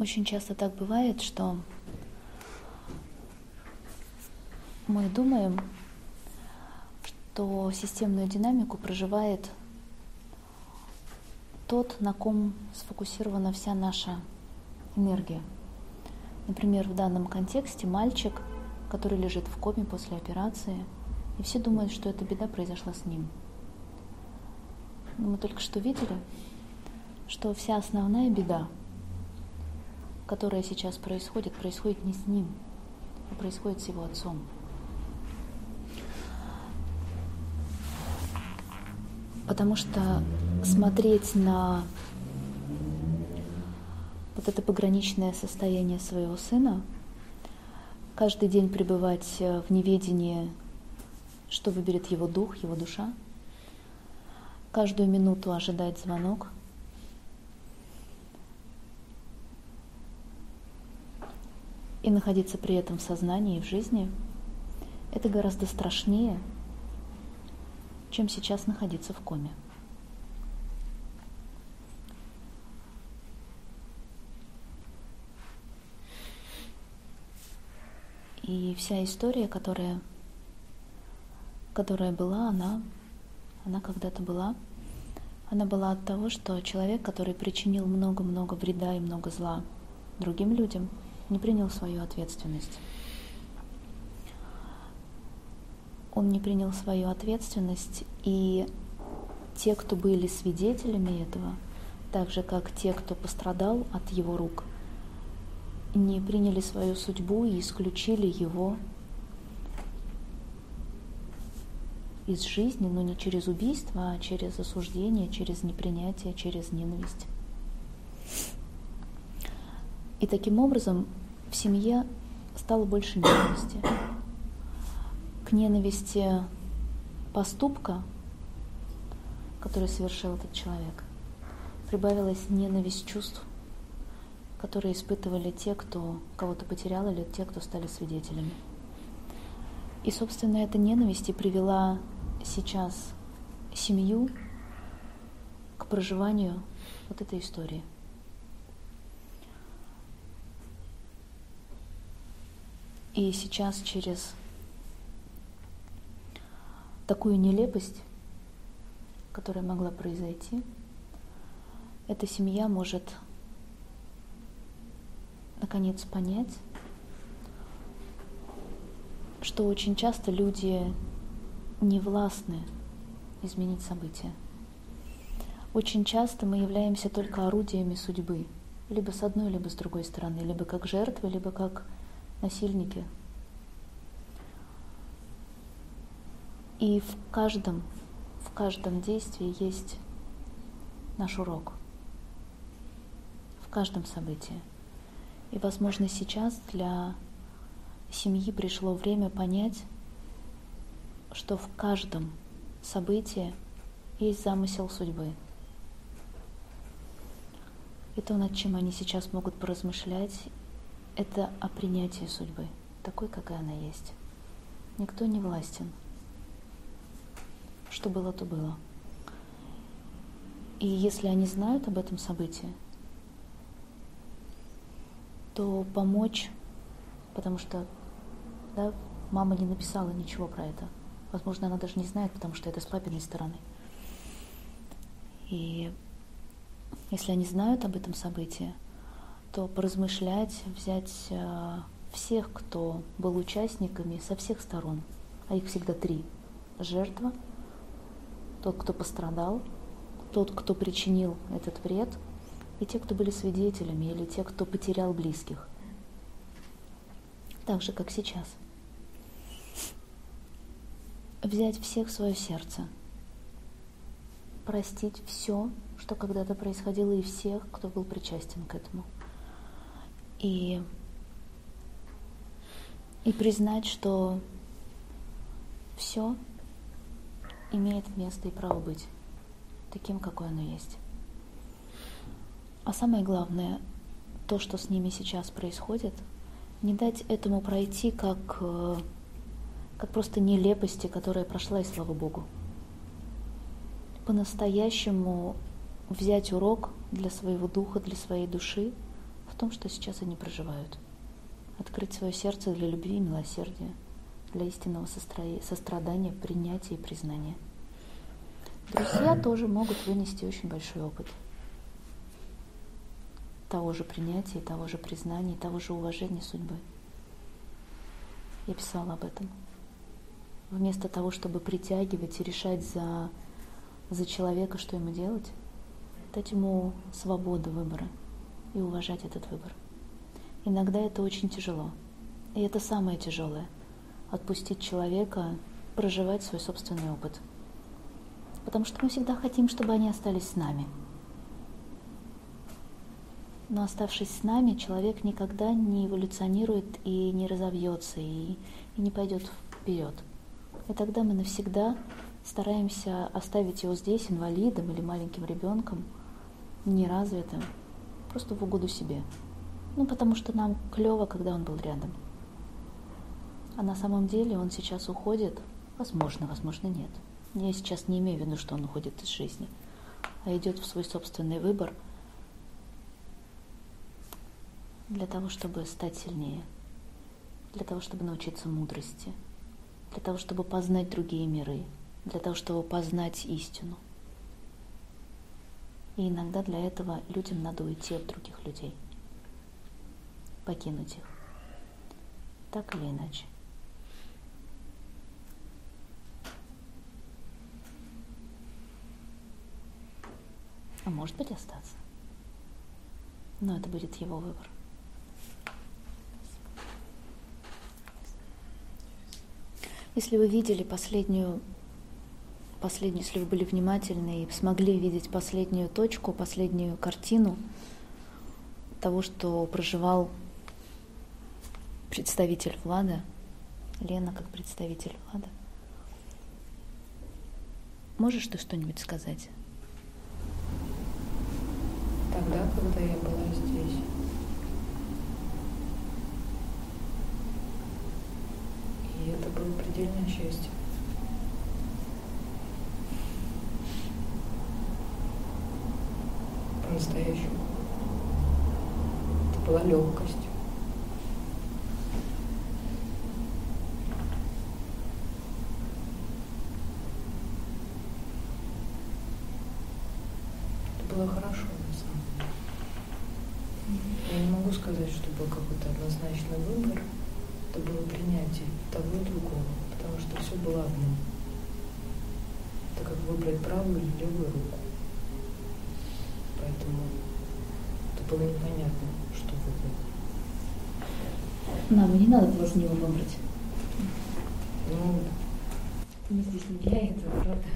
Очень часто так бывает, что мы думаем, что системную динамику проживает тот, на ком сфокусирована вся наша энергия. Например, в данном контексте мальчик, который лежит в коме после операции, и все думают, что эта беда произошла с ним. Но мы только что видели, что вся основная беда, которая сейчас происходит, происходит не с ним, а происходит с его отцом. Потому что смотреть на вот это пограничное состояние своего сына, каждый день пребывать в неведении, что выберет его дух, его душа, каждую минуту ожидать звонок, и находиться при этом в сознании и в жизни, это гораздо страшнее, чем сейчас находиться в коме. И вся история, которая, которая была, она, она когда-то была, она была от того, что человек, который причинил много-много вреда и много зла другим людям, не принял свою ответственность. он не принял свою ответственность, и те, кто были свидетелями этого, так же как те, кто пострадал от его рук, не приняли свою судьбу и исключили его из жизни, но не через убийство, а через осуждение, через непринятие, через ненависть. И таким образом в семье стало больше ненависти к ненависти поступка, который совершил этот человек, прибавилась ненависть чувств, которые испытывали те, кто кого-то потерял, или те, кто стали свидетелями. И, собственно, эта ненависть и привела сейчас семью к проживанию вот этой истории. И сейчас через такую нелепость, которая могла произойти, эта семья может наконец понять, что очень часто люди не властны изменить события. Очень часто мы являемся только орудиями судьбы, либо с одной, либо с другой стороны, либо как жертвы, либо как насильники – И в каждом, в каждом действии есть наш урок. В каждом событии. И, возможно, сейчас для семьи пришло время понять, что в каждом событии есть замысел судьбы. И то, над чем они сейчас могут поразмышлять, это о принятии судьбы, такой, какая она есть. Никто не властен что было, то было. И если они знают об этом событии, то помочь, потому что да, мама не написала ничего про это. Возможно, она даже не знает, потому что это с папиной стороны. И если они знают об этом событии, то поразмышлять, взять э, всех, кто был участниками со всех сторон, а их всегда три. Жертва, тот, кто пострадал, тот, кто причинил этот вред, и те, кто были свидетелями, или те, кто потерял близких. Так же, как сейчас. Взять всех в свое сердце, простить все, что когда-то происходило, и всех, кто был причастен к этому. И, и признать, что все имеет место и право быть таким, какой оно есть. А самое главное, то, что с ними сейчас происходит, не дать этому пройти как, э, как просто нелепости, которая прошла, и слава Богу. По-настоящему взять урок для своего духа, для своей души том, что сейчас они проживают. Открыть свое сердце для любви и милосердия, для истинного сострадания, принятия и признания. Друзья тоже могут вынести очень большой опыт того же принятия, того же признания, того же уважения судьбы. Я писала об этом. Вместо того, чтобы притягивать и решать за, за человека, что ему делать, дать ему свободу выбора и уважать этот выбор. Иногда это очень тяжело. И это самое тяжелое – отпустить человека проживать свой собственный опыт. Потому что мы всегда хотим, чтобы они остались с нами – но оставшись с нами, человек никогда не эволюционирует и не разовьется, и, и не пойдет вперед. И тогда мы навсегда стараемся оставить его здесь инвалидом или маленьким ребенком, неразвитым, просто в угоду себе. Ну, потому что нам клево, когда он был рядом. А на самом деле он сейчас уходит, возможно, возможно, нет. Я сейчас не имею в виду, что он уходит из жизни, а идет в свой собственный выбор – для того, чтобы стать сильнее, для того, чтобы научиться мудрости, для того, чтобы познать другие миры, для того, чтобы познать истину. И иногда для этого людям надо уйти от других людей, покинуть их, так или иначе. А может быть остаться. Но это будет его выбор. Если вы видели последнюю, последнюю, если вы были внимательны и смогли видеть последнюю точку, последнюю картину того, что проживал представитель Влада, Лена как представитель Влада, можешь ты что-нибудь сказать? Тогда, когда я была здесь, И это было предельное счастье. По-настоящему. Это была легкость. Это было хорошо, на самом деле. Я не могу сказать, что был какой-то однозначный выбор это было принятие того и другого, потому что все было одно. Это как выбрать правую или левую руку. Поэтому это было непонятно, что выбрать. Нам не надо было за него выбрать. Ну, мы здесь не для этого, правда?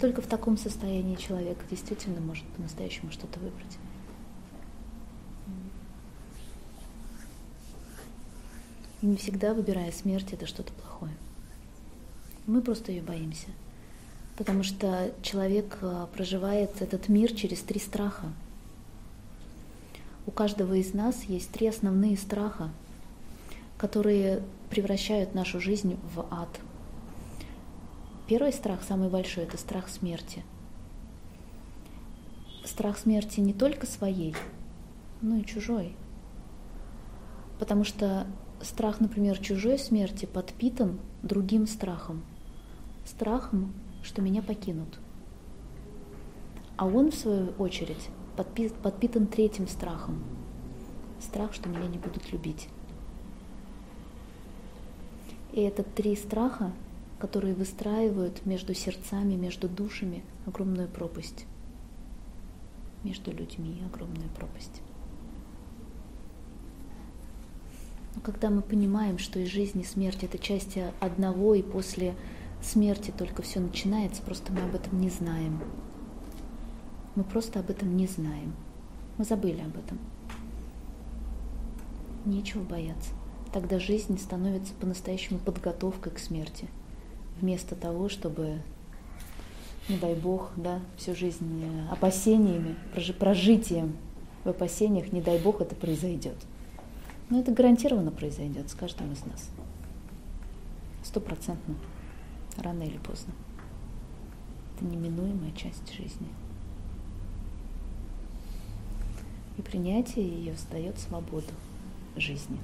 Только в таком состоянии человек действительно может по-настоящему что-то выбрать. И не всегда, выбирая смерть, это что-то плохое. Мы просто ее боимся. Потому что человек а, проживает этот мир через три страха. У каждого из нас есть три основные страха, которые превращают нашу жизнь в ад – Первый страх, самый большой, это страх смерти. Страх смерти не только своей, но и чужой. Потому что страх, например, чужой смерти подпитан другим страхом. Страхом, что меня покинут. А он, в свою очередь, подпитан третьим страхом. Страх, что меня не будут любить. И это три страха которые выстраивают между сердцами, между душами огромную пропасть. Между людьми огромную пропасть. Но когда мы понимаем, что и жизнь, и смерть — это часть одного, и после смерти только все начинается, просто мы об этом не знаем. Мы просто об этом не знаем. Мы забыли об этом. Нечего бояться. Тогда жизнь становится по-настоящему подготовкой к смерти — вместо того, чтобы, не дай бог, да, всю жизнь э, опасениями, прожитием в опасениях, не дай бог, это произойдет. Но это гарантированно произойдет с каждым из нас. Стопроцентно. Рано или поздно. Это неминуемая часть жизни. И принятие ее дает свободу жизни.